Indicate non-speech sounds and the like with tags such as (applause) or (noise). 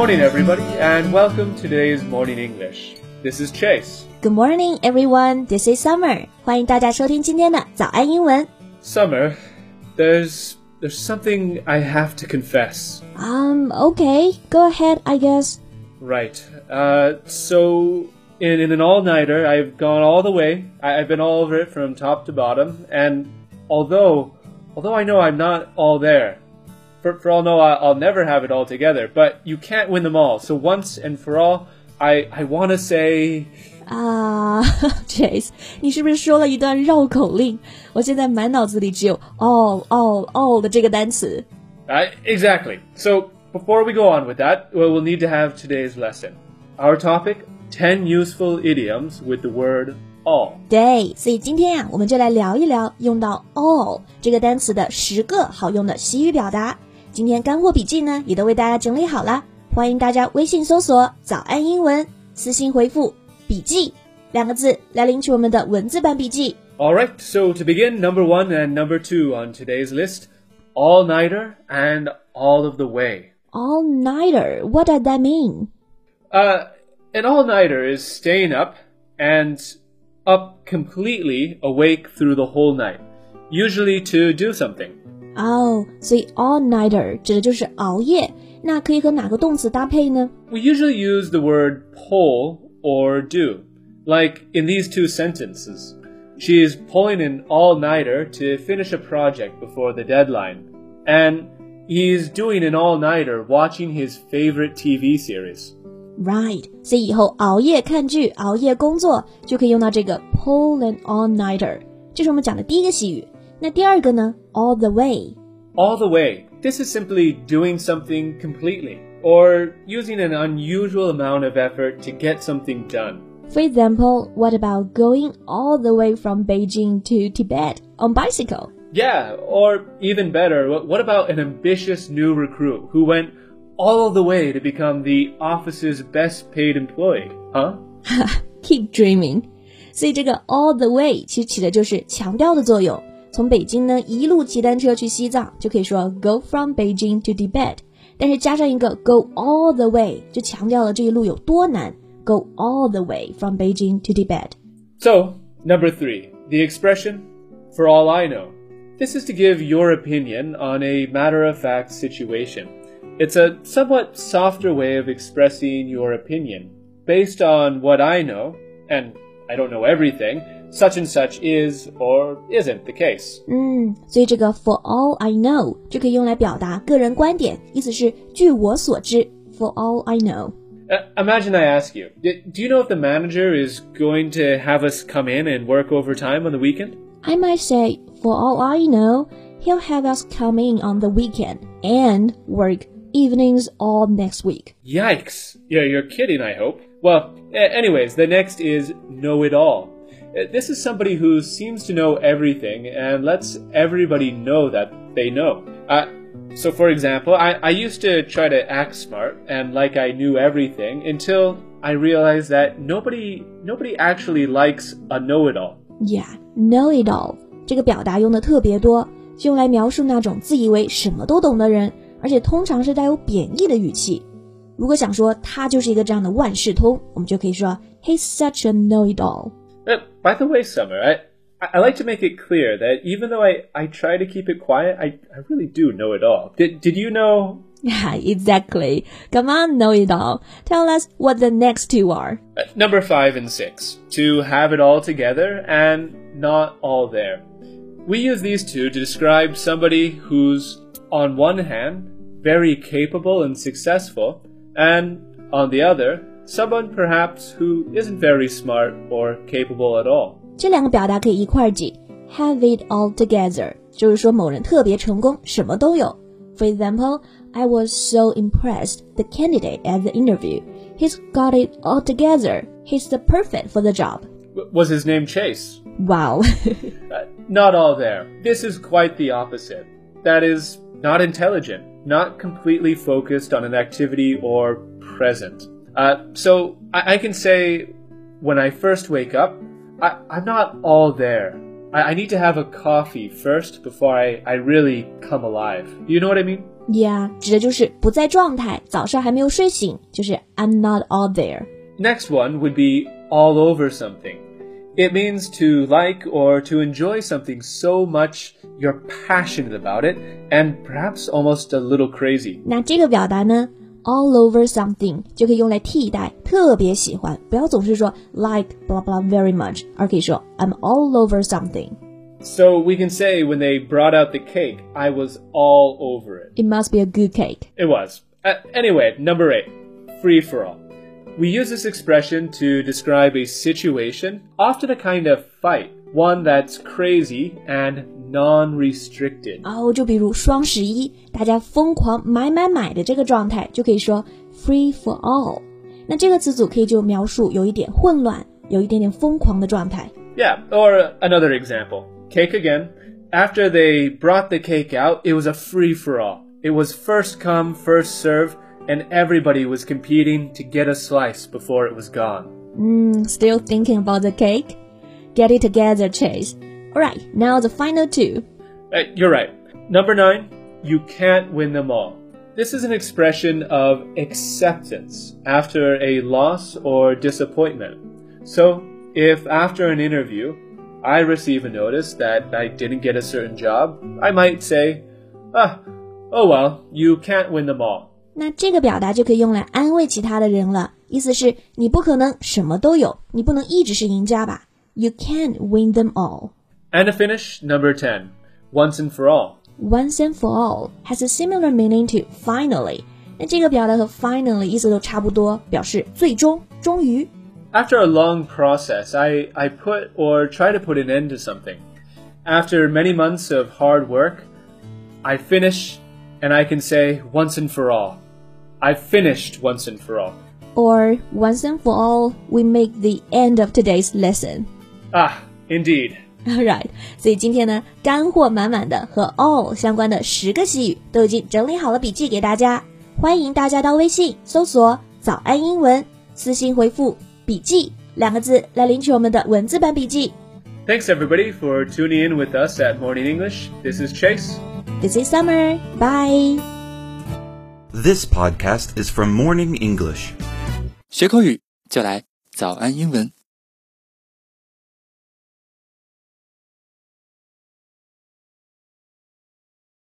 morning, everybody, and welcome to today's Morning English. This is Chase. Good morning, everyone. This is Summer. 欢迎大家收听今天的早安英文。 Summer, there's there's something I have to confess. Um, okay, go ahead, I guess. Right. Uh, so in, in an all-nighter, I've gone all the way. I, I've been all over it from top to bottom, and although although I know I'm not all there, for, for all know, I'll never have it all together, but you can't win them all. So once and for all, I, I want to say. (laughs) 啊、uh,，Chase，你是不是说了一段绕口令？我现在满脑子里只有 all all all 的这个单词。I exactly. So before we go on with that, well, we'll need to have today's lesson. Our topic: ten useful idioms with the word all。对，所以今天呀、啊，我们就来聊一聊用到 all 这个单词的十个好用的习语表达。今天干货笔记呢，也都为大家整理好了，欢迎大家微信搜索“早安英文”，私信回复“笔记”两个字来领取我们的文字版笔记。 All right. So to begin, number one and number two on today's list: all-nighter and all of the way. All nighter, what does that mean? Uh, an all-nighter is staying up and up completely awake through the whole night, usually to do something. 哦、所以 all nighter 指的就是熬夜，那可以和哪个动词搭配呢？ We usually use the word pull or do, like in these two sentences. She is pulling an all nighter to finish a project before the deadline, and he's doing an all nighter watching his favorite TV series. Right，所以以后熬夜看剧、熬夜工作就可以用到这个 pull an all nighter，这是我们讲的第一个习语。 那第二个呢？all the way。 All the way. This is simply doing something completely, or using an unusual amount of effort to get something done. For example, what about going all the way from Beijing to Tibet on bicycle? Yeah, or even better, wh- what about an ambitious new recruit who went all the way to become the office's best paid employee? Huh? (laughs) Keep dreaming。所以这个 all the way 其实起的就是强调的作用。 从北京呢一路骑单车去西藏，就可以说 go from Beijing to Tibet。但是加上一个 go all the way，就强调了这一路有多难。Go all the way from Beijing to Tibet。 So, number three, the expression, for all I know. This is to give your opinion on a matter of fact situation. It's a somewhat softer way of expressing your opinion. Based on what I know, and I don't know everything, such and such is or isn't the case. 嗯，所以这个 for all I know 就可以用来表达个人观点，意思是据我所知。For all I know。 Uh, imagine I ask you, "D- do you know if the manager is going to have us come in and work overtime on the weekend? I might say, for all I know, he'll have us come in on the weekend and work evenings all next week. Yikes. Yeah, you're kidding, I hope. Well, a- anyways, the next is know it all. Uh, This is somebody who seems to know everything and lets everybody know that they know. Uh, so, for example, I, I used to try to act smart and like I knew everything until I realized that nobody nobody actually likes a know-it-all. Yeah, know it all 这个表达用的特别多，是用来描述那种自以为什么都懂的人，而且通常是带有贬义的语气。如果想说他就是一个这样的万事通，我们就可以说 He's such a know it all。 Uh, By the way, Summer, I, I I like to make it clear that even though I, I try to keep it quiet, I, I really do know it all. Did, did you know? (laughs) Yeah, exactly. Come on, know it all. Tell us what the next two are. Uh, number five and six. To have it all together and not all there. We use these two to describe somebody who's, on one hand, very capable and successful, and on the other, someone perhaps who isn't very smart or capable at all. 这两个表达可以一块儿记，have it all together，就是说某人特别成功，什么都有。For example, I was so impressed the candidate at the interview. He's got it all together. He's the perfect for the job. W- was his name Chase? Wow. Uh, (laughs) not all there. This is quite the opposite. That is, not intelligent, not completely focused on an activity or present. Uh, so I, I can say, when I first wake up, I, I'm not all there. I, I need to have a coffee first before I, I really come alive. You know what I mean? Yeah，指的就是不在状态，早上还没有睡醒，就是 I'm not all there。 Next one would be all over something. It means to like or to enjoy something so much you're passionate about it and perhaps almost a little crazy. 那这个表达呢 ，all over something 就可以用来替代特别喜欢，不要总是说 like blah blah very much，而可以说 I'm all over something。 So we can say when they brought out the cake, I was all over it. It must be a good cake. It was. Uh, anyway, number eight, free for all. We use this expression to describe a situation, often a kind of fight, one that's crazy and non restricted. 哦，就比如双十一，大家疯狂买买买的这个状态，就可以说 free for all。那这个词组可以就描述有一点混乱，有一点点疯狂的状态。 Yeah, or another example. Cake again. After they brought the cake out, it was a free for all. It was first come, first serve, and everybody was competing to get a slice before it was gone. Mm, still thinking about the cake? Get it together, Chase. Alright, now the final two. Uh, you're right. Number nine, you can't win them all. This is an expression of acceptance after a loss or disappointment. So, if after an interview I receive a notice that I didn't get a certain job, I might say, ah, oh well, you can't win them all. 那这个表达就可以用来安慰其他的人了，意思是你不可能什么都有，你不能一直是赢家吧？You can't win them all. And to finish, number 10, once and for all. Once and for all has a similar meaning to finally. 那这个表达和 finally 意思都差不多，表示最终、终于。 After a long process, I, I put or try to put an end to something. After many months of hard work, I finish and I can say once and for all. I've finished once and for all. Or once and for all, we make the end of today's lesson. Ah, indeed. (laughs) Right，所以今天呢，干货满满的和 all 相关的十个习语都已经整理好了笔记给大家，欢迎大家到微信搜索“早安英文”，私信回复“笔记”两个字来领取我们的文字版笔记。Thanks everybody for tuning in with us at Morning English. This is Chase. This is Summer. Bye. This podcast is from Morning English. 学口语就来早安英文。